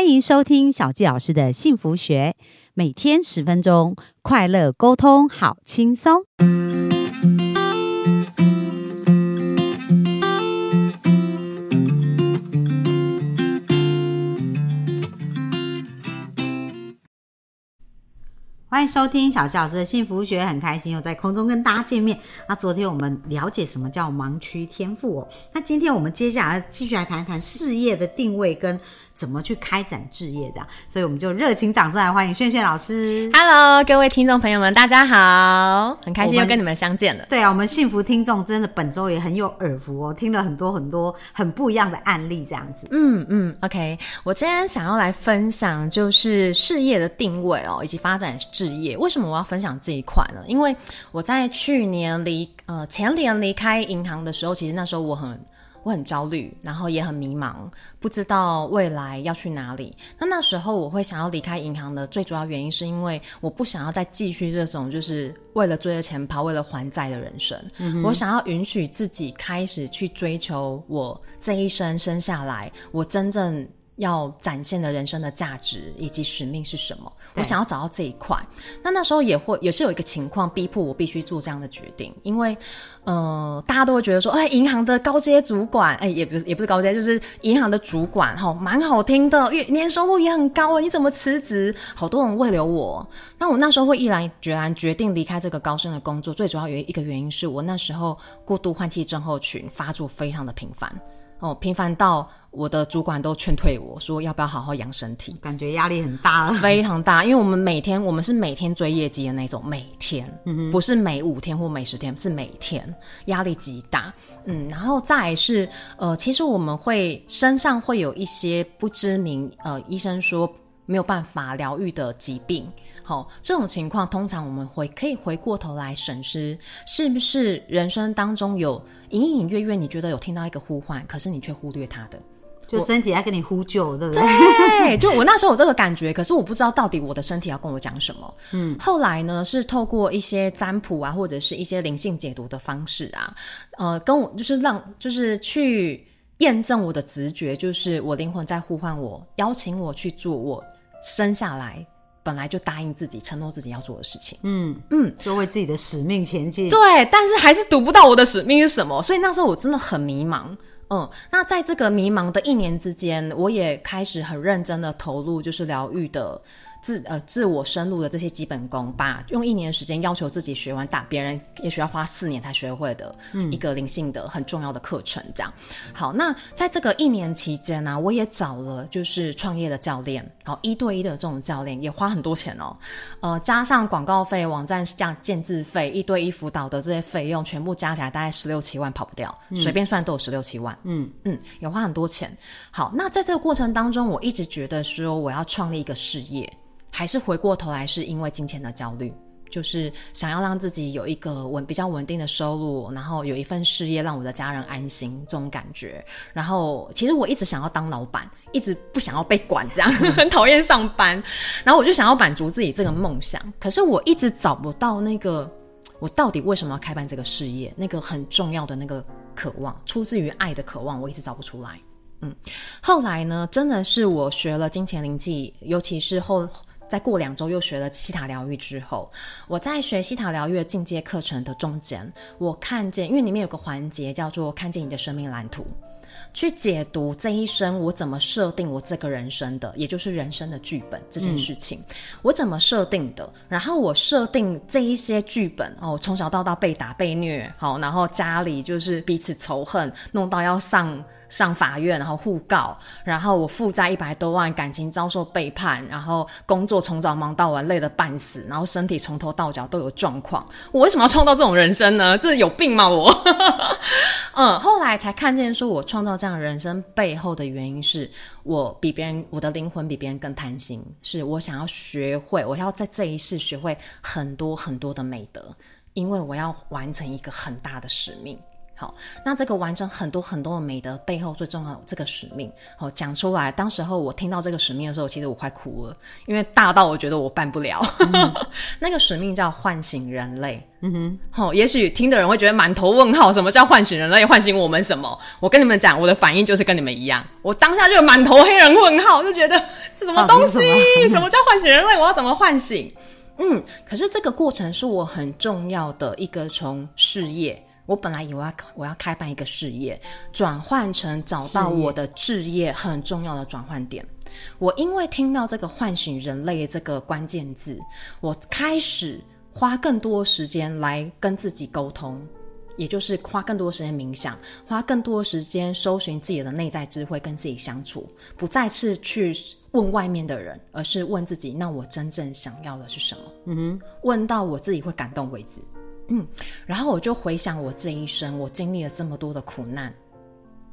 欢迎收听小纪老师的幸福学，每天十分钟，快乐沟通，好轻松。欢迎收听小纪老师的幸福学，很开心又在空中跟大家见面。那昨天我们了解什么叫盲区天赋哦，那今天我们接下来继续来谈谈事业的定位跟。怎么去开展置业这样，所以我们就热情掌声来欢迎炫炫老师。Hello，各位听众朋友们，大家好，很开心又跟你们相见了。对啊，我们幸福听众真的本周也很有耳福哦，听了很多很多很不一样的案例这样子。嗯嗯，OK，我今天想要来分享就是事业的定位哦，以及发展置业。为什么我要分享这一块呢？因为我在去年离呃前年离开银行的时候，其实那时候我很。我很焦虑，然后也很迷茫，不知道未来要去哪里。那那时候我会想要离开银行的最主要原因，是因为我不想要再继续这种就是为了追着钱跑、为了还债的人生。我想要允许自己开始去追求我这一生生下来我真正。要展现的人生的价值以及使命是什么？我想要找到这一块。那那时候也会也是有一个情况逼迫我必须做这样的决定，因为呃，大家都会觉得说，哎，银行的高阶主管，哎，也不是也不是高阶，就是银行的主管，哈，蛮好听的，月年收入也很高啊，你怎么辞职？好多人为了我，那我那时候会毅然决然决定离开这个高深的工作，最主要有一个原因是我那时候过度换气症候群发作非常的频繁。哦，频繁到我的主管都劝退我说要不要好好养身体，感觉压力很大，非常大。因为我们每天我们是每天追业绩的那种，每天，嗯不是每五天或每十天，是每天，压力极大。嗯，然后再是呃，其实我们会身上会有一些不知名呃，医生说没有办法疗愈的疾病。好，这种情况通常我们会可以回过头来审视，是不是人生当中有。隐隐约约，你觉得有听到一个呼唤，可是你却忽略它的，就身体在跟你呼救，对不对？对，就我那时候有这个感觉，可是我不知道到底我的身体要跟我讲什么。嗯，后来呢，是透过一些占卜啊，或者是一些灵性解读的方式啊，呃，跟我就是让就是去验证我的直觉，就是我灵魂在呼唤我，邀请我去做我生下来。本来就答应自己、承诺自己要做的事情，嗯嗯，就为自己的使命前进。对，但是还是读不到我的使命是什么，所以那时候我真的很迷茫。嗯，那在这个迷茫的一年之间，我也开始很认真的投入，就是疗愈的。自呃自我深入的这些基本功，把用一年时间要求自己学完，打别人也许要花四年才学会的一个灵性的很重要的课程。这样，好，那在这个一年期间呢，我也找了就是创业的教练，好一对一的这种教练也花很多钱哦，呃，加上广告费、网站价建制费、一对一辅导的这些费用，全部加起来大概十六七万跑不掉，随便算都有十六七万。嗯嗯，也花很多钱。好，那在这个过程当中，我一直觉得说我要创立一个事业。还是回过头来，是因为金钱的焦虑，就是想要让自己有一个稳、比较稳定的收入，然后有一份事业，让我的家人安心这种感觉。然后，其实我一直想要当老板，一直不想要被管，这样 很讨厌上班。然后我就想要满足自己这个梦想，可是我一直找不到那个我到底为什么要开办这个事业，那个很重要的那个渴望，出自于爱的渴望，我一直找不出来。嗯，后来呢，真的是我学了金钱灵气，尤其是后。在过两周又学了西塔疗愈之后，我在学西塔疗愈的进阶课程的中间，我看见，因为里面有个环节叫做看见你的生命蓝图，去解读这一生我怎么设定我这个人生的，也就是人生的剧本这件事情，我怎么设定的？然后我设定这一些剧本哦，从小到大被打被虐，好，然后家里就是彼此仇恨，弄到要上。上法院，然后互告，然后我负债一百多万，感情遭受背叛，然后工作从早忙到晚，累得半死，然后身体从头到脚都有状况。我为什么要创造这种人生呢？这有病吗？我，嗯，后来才看见，说我创造这样人生背后的原因是我比别人，我的灵魂比别人更贪心，是我想要学会，我要在这一世学会很多很多的美德，因为我要完成一个很大的使命。好，那这个完成很多很多的美德背后最重要的这个使命，好讲出来。当时候我听到这个使命的时候，其实我快哭了，因为大到我觉得我办不了。那个使命叫唤醒人类。嗯哼，好，也许听的人会觉得满头问号，什么叫唤醒人类？唤醒我们什么？我跟你们讲，我的反应就是跟你们一样，我当下就满头黑人问号，就觉得这什么东西？什么叫唤醒人类？我要怎么唤醒？嗯，可是这个过程是我很重要的一个从事业。我本来以为我要开办一个事业，转换成找到我的置业很重要的转换点。我因为听到这个唤醒人类这个关键字，我开始花更多时间来跟自己沟通，也就是花更多时间冥想，花更多时间搜寻自己的内在智慧，跟自己相处，不再次去问外面的人，而是问自己：那我真正想要的是什么？嗯哼，问到我自己会感动为止。嗯，然后我就回想我这一生，我经历了这么多的苦难，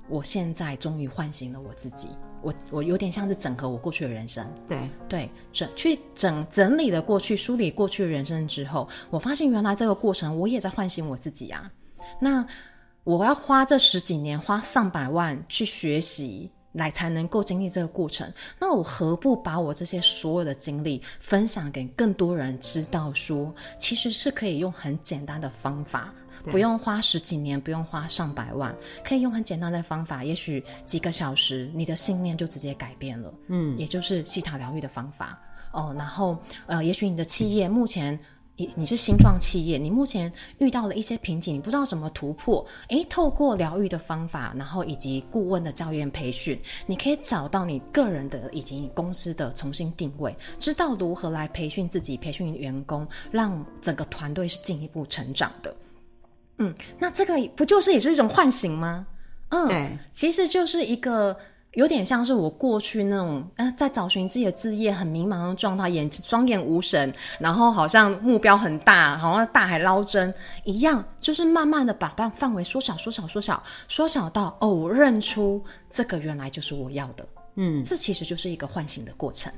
我现在终于唤醒了我自己。我我有点像是整合我过去的人生，对对，整去整整理了过去，梳理过去的人生之后，我发现原来这个过程我也在唤醒我自己啊。那我要花这十几年，花上百万去学习。来才能够经历这个过程，那我何不把我这些所有的经历分享给更多人知道？说其实是可以用很简单的方法，不用花十几年，不用花上百万，可以用很简单的方法，也许几个小时，你的信念就直接改变了。嗯，也就是西塔疗愈的方法哦。然后呃，也许你的企业目前。你你是新创企业，你目前遇到了一些瓶颈，你不知道怎么突破。诶，透过疗愈的方法，然后以及顾问的教练培训，你可以找到你个人的以及你公司的重新定位，知道如何来培训自己、培训员工，让整个团队是进一步成长的。嗯，那这个不就是也是一种唤醒吗？嗯，对，其实就是一个。有点像是我过去那种，呃，在找寻自己的职业很迷茫的状态，眼双眼无神，然后好像目标很大，好像大海捞针一样，就是慢慢的把范范围缩小、缩小、缩小、缩小到哦，我认出这个原来就是我要的，嗯，这其实就是一个唤醒的过程。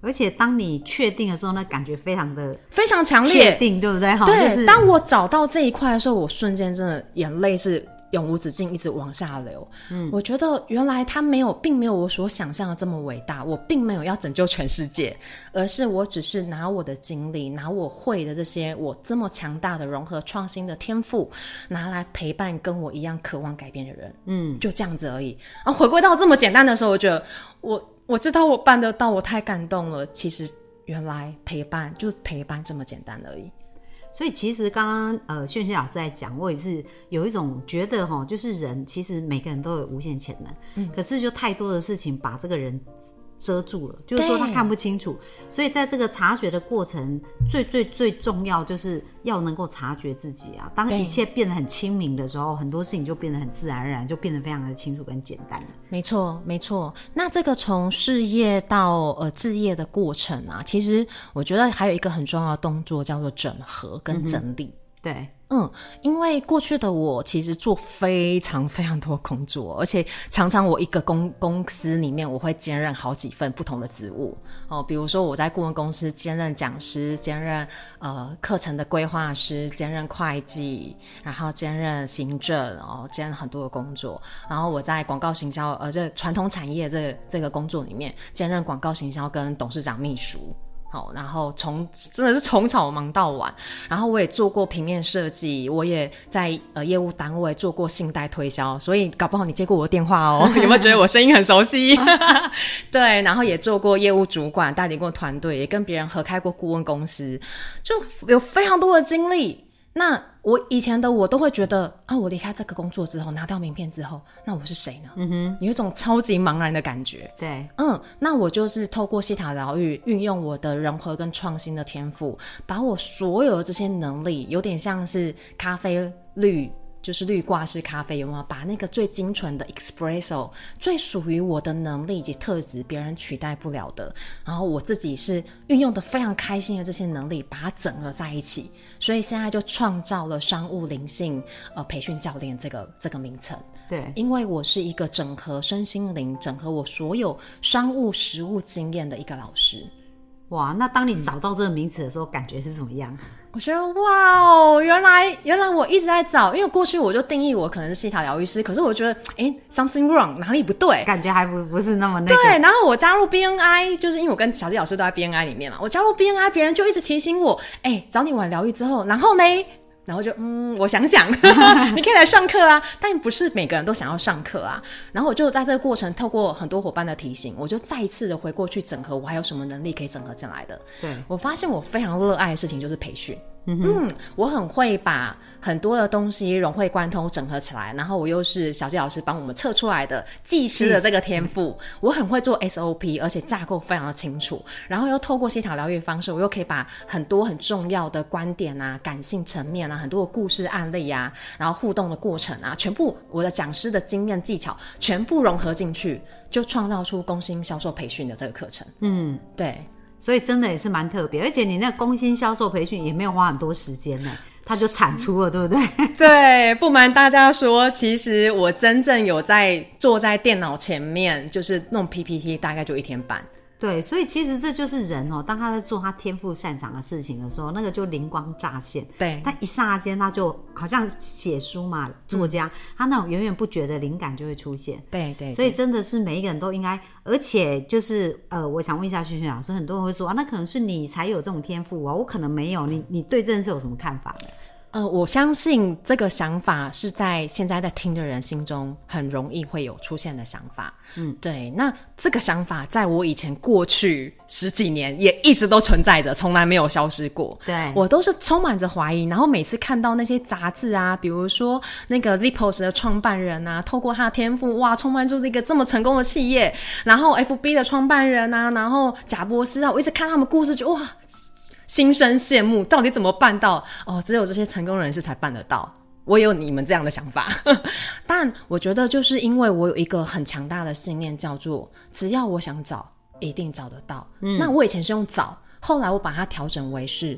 而且当你确定的时候，那感觉非常的非常强烈，确定对不对？哈对，当我找到这一块的时候，我瞬间真的眼泪是。永无止境，一直往下流。嗯，我觉得原来他没有，并没有我所想象的这么伟大。我并没有要拯救全世界，而是我只是拿我的经历，拿我会的这些，我这么强大的融合创新的天赋，拿来陪伴跟我一样渴望改变的人。嗯，就这样子而已。然后回归到这么简单的时候，我觉得我我知道我办得到，我太感动了。其实原来陪伴就陪伴这么简单而已。所以其实刚刚呃，炫炫老师在讲，我也是有一种觉得哈，就是人其实每个人都有无限潜能，嗯，可是就太多的事情把这个人。遮住了，就是说他看不清楚，所以在这个察觉的过程，最最最重要就是要能够察觉自己啊。当一切变得很清明的时候，很多事情就变得很自然而然，就变得非常的清楚跟简单了。没错，没错。那这个从事业到呃置业的过程啊，其实我觉得还有一个很重要的动作叫做整合跟整理。对。嗯，因为过去的我其实做非常非常多工作，而且常常我一个公公司里面我会兼任好几份不同的职务哦，比如说我在顾问公司兼任讲师，兼任呃课程的规划师，兼任会计，然后兼任行政，然后兼任很多的工作，然后我在广告行销呃这传统产业这这个工作里面兼任广告行销跟董事长秘书。好，然后从真的是从早忙到晚，然后我也做过平面设计，我也在呃业务单位做过信贷推销，所以搞不好你接过我的电话哦，有没有觉得我声音很熟悉？对，然后也做过业务主管，带领过团队，也跟别人合开过顾问公司，就有非常多的经历。那我以前的我都会觉得啊，我离开这个工作之后，拿到名片之后，那我是谁呢？嗯哼，有一种超级茫然的感觉。对，嗯，那我就是透过西塔疗愈，运用我的融合跟创新的天赋，把我所有的这些能力，有点像是咖啡绿。就是绿挂式咖啡，有没有把那个最精纯的 espresso，最属于我的能力以及特质，别人取代不了的。然后我自己是运用的非常开心的这些能力，把它整合在一起。所以现在就创造了商务灵性呃培训教练这个这个名称。对，因为我是一个整合身心灵、整合我所有商务实务经验的一个老师。哇，那当你找到这个名词的时候，感觉是怎么样？我觉得哇哦，原来原来我一直在找，因为过去我就定义我可能是西塔疗愈师，可是我觉得哎，something wrong，哪里不对？感觉还不不是那么那个。对，然后我加入 BNI，就是因为我跟小纪老师都在 BNI 里面嘛，我加入 BNI，别人就一直提醒我，哎，找你玩疗愈之后，然后呢？然后就嗯，我想想，你可以来上课啊，但不是每个人都想要上课啊。然后我就在这个过程，透过很多伙伴的提醒，我就再一次的回过去整合，我还有什么能力可以整合进来的？对我发现我非常热爱的事情就是培训。嗯，我很会把很多的东西融会贯通、整合起来，然后我又是小纪老师帮我们测出来的技师的这个天赋，我很会做 SOP，而且架构非常的清楚，然后又透过西塔疗愈方式，我又可以把很多很重要的观点啊、感性层面啊、很多的故事案例啊，然后互动的过程啊，全部我的讲师的经验技巧全部融合进去，就创造出工薪销售培训的这个课程。嗯，对。所以真的也是蛮特别，而且你那工薪销售培训也没有花很多时间呢，它就产出了，对不对？对，不瞒大家说，其实我真正有在坐在电脑前面，就是弄 PPT，大概就一天半。对，所以其实这就是人哦，当他在做他天赋擅长的事情的时候，那个就灵光乍现。对，他一刹那间，他就好像写书嘛，作家，他那种源源不绝的灵感就会出现。对对，所以真的是每一个人都应该，而且就是呃，我想问一下萱萱老师，很多人会说啊，那可能是你才有这种天赋啊，我可能没有。你你对这件事有什么看法呢？呃，我相信这个想法是在现在在听的人心中很容易会有出现的想法。嗯，对。那这个想法在我以前过去十几年也一直都存在着，从来没有消失过。对，我都是充满着怀疑。然后每次看到那些杂志啊，比如说那个 Zippos 的创办人啊，透过他的天赋，哇，创办出一个这么成功的企业。然后 FB 的创办人啊，然后贾博士啊，我一直看他们故事，就哇。心生羡慕，到底怎么办到？哦，只有这些成功人士才办得到。我有你们这样的想法，但我觉得就是因为我有一个很强大的信念，叫做只要我想找，一定找得到。嗯，那我以前是用找，后来我把它调整为是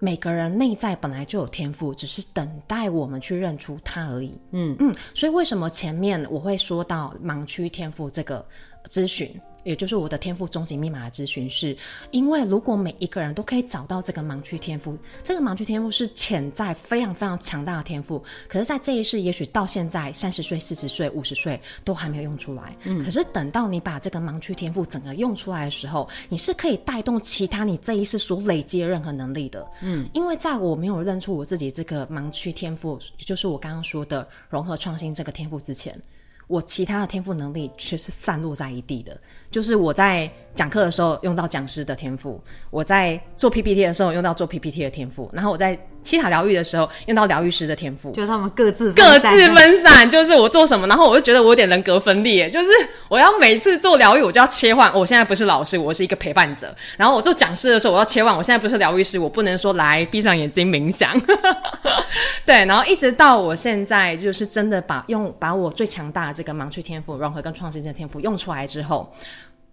每个人内在本来就有天赋，只是等待我们去认出它而已。嗯嗯，所以为什么前面我会说到盲区天赋这个咨询？也就是我的天赋终极密码的咨询是，因为如果每一个人都可以找到这个盲区天赋，这个盲区天赋是潜在非常非常强大的天赋，可是，在这一世，也许到现在三十岁、四十岁、五十岁都还没有用出来。嗯，可是等到你把这个盲区天赋整个用出来的时候，你是可以带动其他你这一世所累积的任何能力的。嗯，因为在我没有认出我自己这个盲区天赋，就是我刚刚说的融合创新这个天赋之前。我其他的天赋能力却是散落在一地的，就是我在讲课的时候用到讲师的天赋，我在做 PPT 的时候用到做 PPT 的天赋，然后我在七塔疗愈的时候用到疗愈师的天赋，就他们各自各自分散，就是我做什么，然后我就觉得我有点人格分裂，就是我要每次做疗愈，我就要切换，我现在不是老师，我是一个陪伴者，然后我做讲师的时候，我要切换，我现在不是疗愈师，我不能说来闭上眼睛冥想，对，然后一直到我现在就是真的把用把我最强大的。这个盲区天赋融合跟创新这个天赋用出来之后，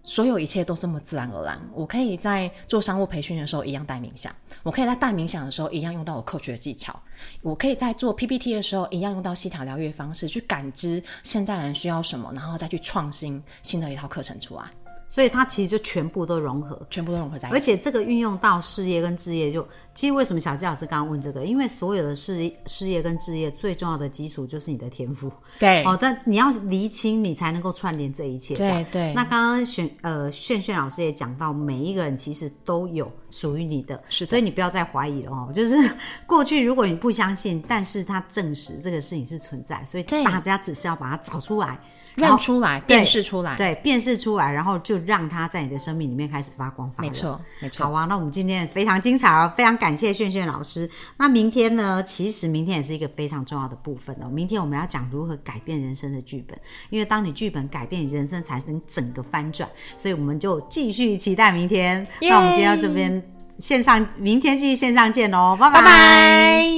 所有一切都这么自然而然。我可以在做商务培训的时候一样带冥想，我可以在大冥想的时候一样用到我科学的技巧，我可以在做 PPT 的时候一样用到西塔疗愈方式去感知现在人需要什么，然后再去创新新的一套课程出来。所以它其实就全部都融合，全部都融合在一起。而且这个运用到事业跟置业，就其实为什么小纪老师刚刚问这个？因为所有的事事业跟置业最重要的基础就是你的天赋。对。哦，但你要厘清，你才能够串联这一切。对对。那刚刚选呃炫炫老师也讲到，每一个人其实都有属于你的，是。所以你不要再怀疑了哦。就是 过去如果你不相信，但是他证实这个事情是存在，所以大家只是要把它找出来。认出来，辨识出来，对，辨识出来，然后就让它在你的生命里面开始发光发热。没错，没错。好啊，那我们今天非常精彩哦，非常感谢炫炫老师。那明天呢？其实明天也是一个非常重要的部分哦。明天我们要讲如何改变人生的剧本，因为当你剧本改变，人生才能整个翻转。所以我们就继续期待明天。那我们今天到这边线上，明天继续线上见哦，拜拜。